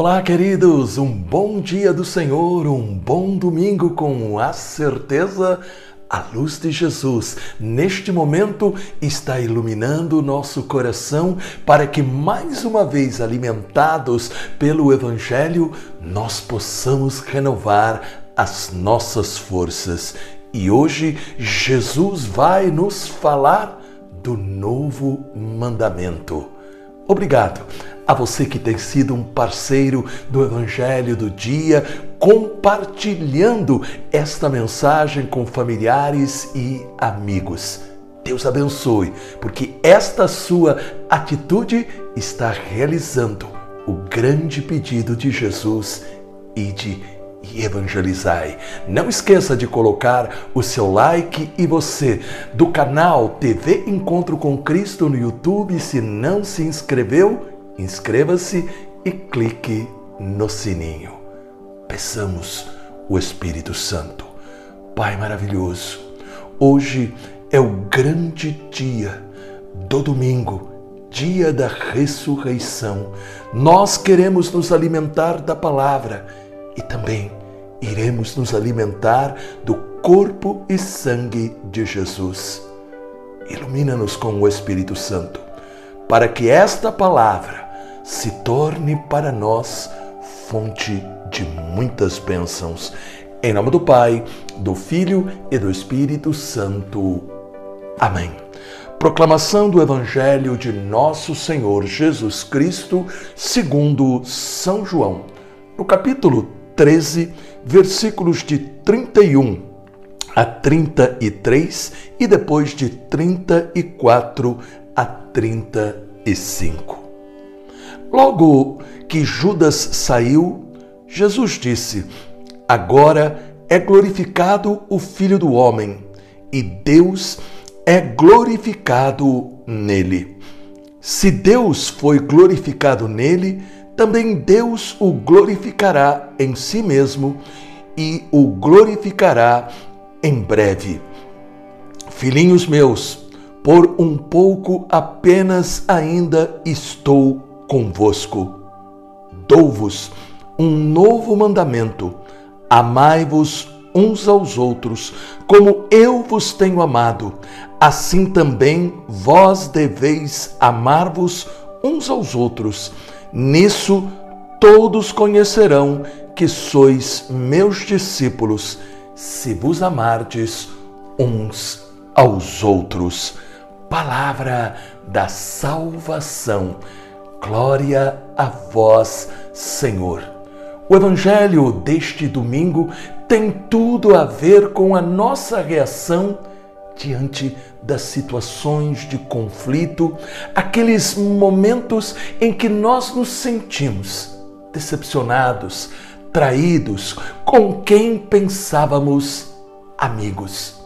Olá, queridos! Um bom dia do Senhor, um bom domingo com a certeza. A luz de Jesus, neste momento, está iluminando o nosso coração para que, mais uma vez, alimentados pelo Evangelho, nós possamos renovar as nossas forças. E hoje, Jesus vai nos falar do novo mandamento. Obrigado a você que tem sido um parceiro do Evangelho do Dia, compartilhando esta mensagem com familiares e amigos. Deus abençoe, porque esta sua atitude está realizando o grande pedido de Jesus e de e evangelizai. Não esqueça de colocar o seu like e você do canal TV Encontro com Cristo no YouTube, se não se inscreveu, inscreva-se e clique no sininho. Peçamos o Espírito Santo. Pai maravilhoso, hoje é o grande dia do domingo, dia da ressurreição. Nós queremos nos alimentar da palavra e também iremos nos alimentar do corpo e sangue de Jesus. Ilumina-nos com o Espírito Santo, para que esta palavra se torne para nós fonte de muitas bênçãos. Em nome do Pai, do Filho e do Espírito Santo. Amém. Proclamação do Evangelho de Nosso Senhor Jesus Cristo, segundo São João, no capítulo 13, versículos de 31 a 33 e depois de 34 a 35. Logo que Judas saiu, Jesus disse: Agora é glorificado o Filho do Homem, e Deus é glorificado nele. Se Deus foi glorificado nele, também Deus o glorificará em si mesmo e o glorificará em breve. Filhinhos meus, por um pouco apenas ainda estou convosco. Dou-vos um novo mandamento: amai-vos uns aos outros, como eu vos tenho amado. Assim também vós deveis amar-vos uns aos outros. Nisso todos conhecerão que sois meus discípulos, se vos amardes uns aos outros. Palavra da salvação. Glória a vós, Senhor. O evangelho deste domingo tem tudo a ver com a nossa reação diante das situações de conflito, aqueles momentos em que nós nos sentimos decepcionados, traídos com quem pensávamos amigos.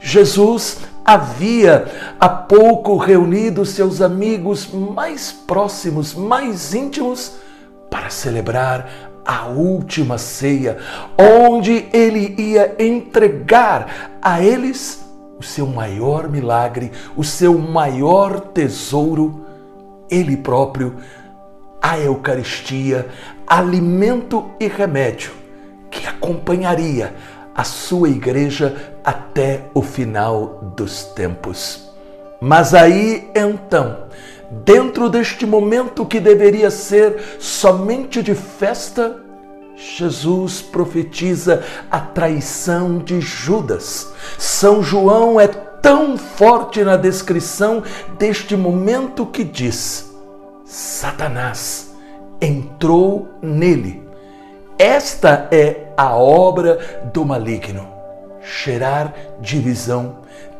Jesus havia há pouco reunido seus amigos mais próximos, mais íntimos, para celebrar a última ceia, onde ele ia entregar a eles o seu maior milagre, o seu maior tesouro, ele próprio, a Eucaristia, alimento e remédio que acompanharia a sua igreja até o final dos tempos. Mas aí então, dentro deste momento que deveria ser somente de festa, Jesus profetiza a traição de Judas. São João é tão forte na descrição deste momento que diz: Satanás entrou nele esta é a obra do maligno: gerar divisão,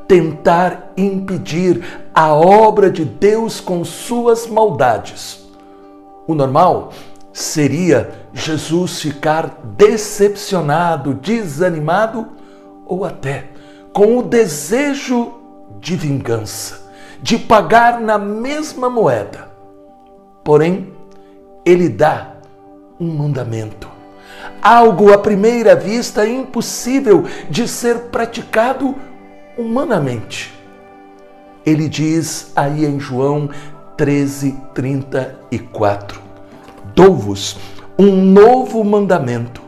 tentar impedir a obra de Deus com suas maldades. O normal seria Jesus ficar decepcionado, desanimado ou até com o desejo de vingança, de pagar na mesma moeda. Porém, ele dá um mandamento algo à primeira vista impossível de ser praticado humanamente. Ele diz aí em João 13, 34: Dou-vos um novo mandamento: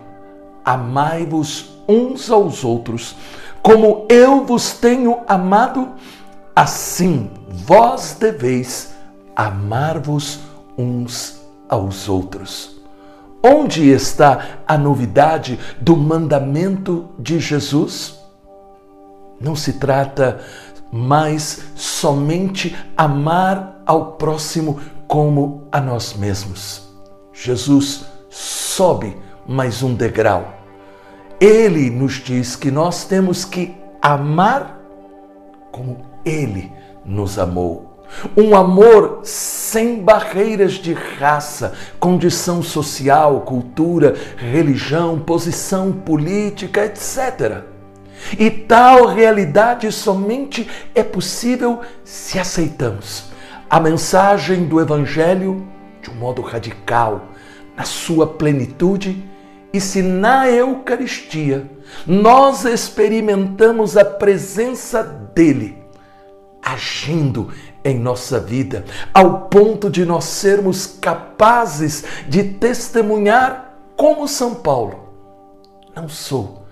amai-vos uns aos outros, como eu vos tenho amado, assim vós deveis amar-vos uns aos outros. Onde está a novidade do mandamento de Jesus? Não se trata mais somente amar ao próximo como a nós mesmos. Jesus sobe mais um degrau. Ele nos diz que nós temos que amar como ele nos amou. Um amor sem barreiras de raça, condição social, cultura, religião, posição política, etc. E tal realidade somente é possível se aceitamos a mensagem do Evangelho de um modo radical, na sua plenitude, e se na Eucaristia nós experimentamos a presença dele agindo em nossa vida, ao ponto de nós sermos capazes de testemunhar como São Paulo. Não sou,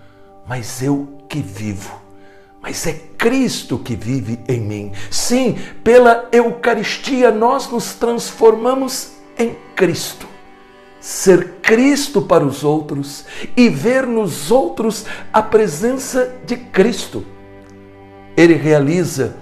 mas eu que vivo. Mas é Cristo que vive em mim. Sim, pela Eucaristia nós nos transformamos em Cristo. Ser Cristo para os outros e ver nos outros a presença de Cristo. Ele realiza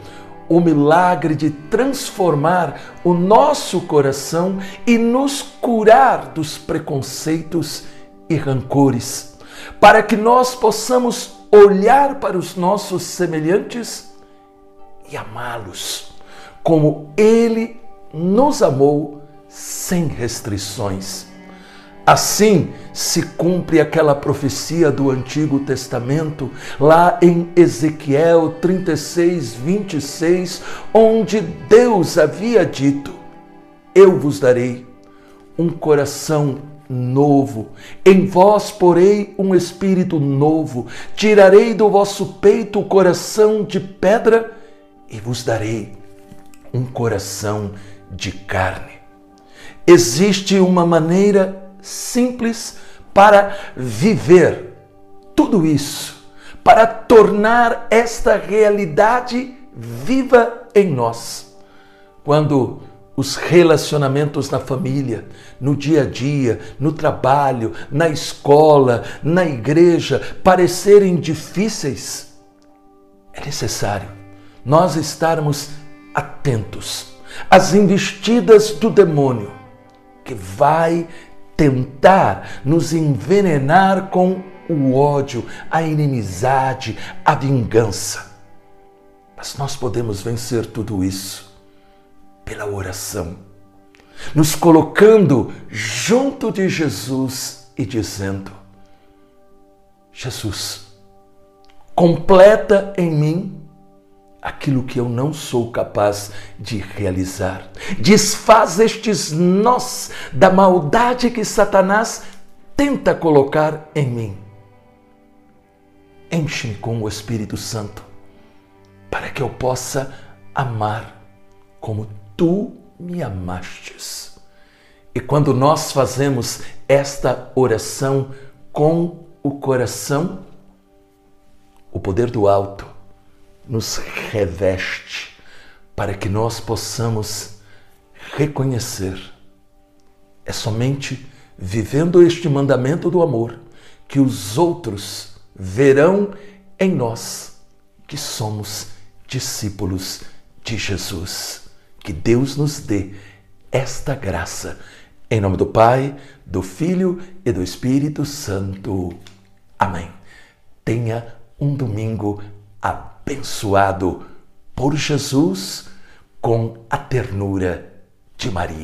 o milagre de transformar o nosso coração e nos curar dos preconceitos e rancores, para que nós possamos olhar para os nossos semelhantes e amá-los como Ele nos amou sem restrições. Assim se cumpre aquela profecia do Antigo Testamento, lá em Ezequiel 36, 26, onde Deus havia dito: Eu vos darei um coração novo, em vós porei um espírito novo, tirarei do vosso peito o coração de pedra e vos darei um coração de carne. Existe uma maneira simples para viver tudo isso, para tornar esta realidade viva em nós. Quando os relacionamentos na família, no dia a dia, no trabalho, na escola, na igreja parecerem difíceis, é necessário nós estarmos atentos às investidas do demônio que vai tentar nos envenenar com o ódio, a inimizade, a vingança. Mas nós podemos vencer tudo isso pela oração, nos colocando junto de Jesus e dizendo: Jesus, completa em mim aquilo que eu não sou capaz de realizar. Desfaz estes nós da maldade que Satanás tenta colocar em mim. Enche-me com o Espírito Santo para que eu possa amar como tu me amastes. E quando nós fazemos esta oração com o coração, o poder do alto nos reveste para que nós possamos reconhecer. É somente vivendo este mandamento do amor que os outros verão em nós que somos discípulos de Jesus. Que Deus nos dê esta graça. Em nome do Pai, do Filho e do Espírito Santo. Amém. Tenha um domingo abençoado por Jesus com a ternura de Maria.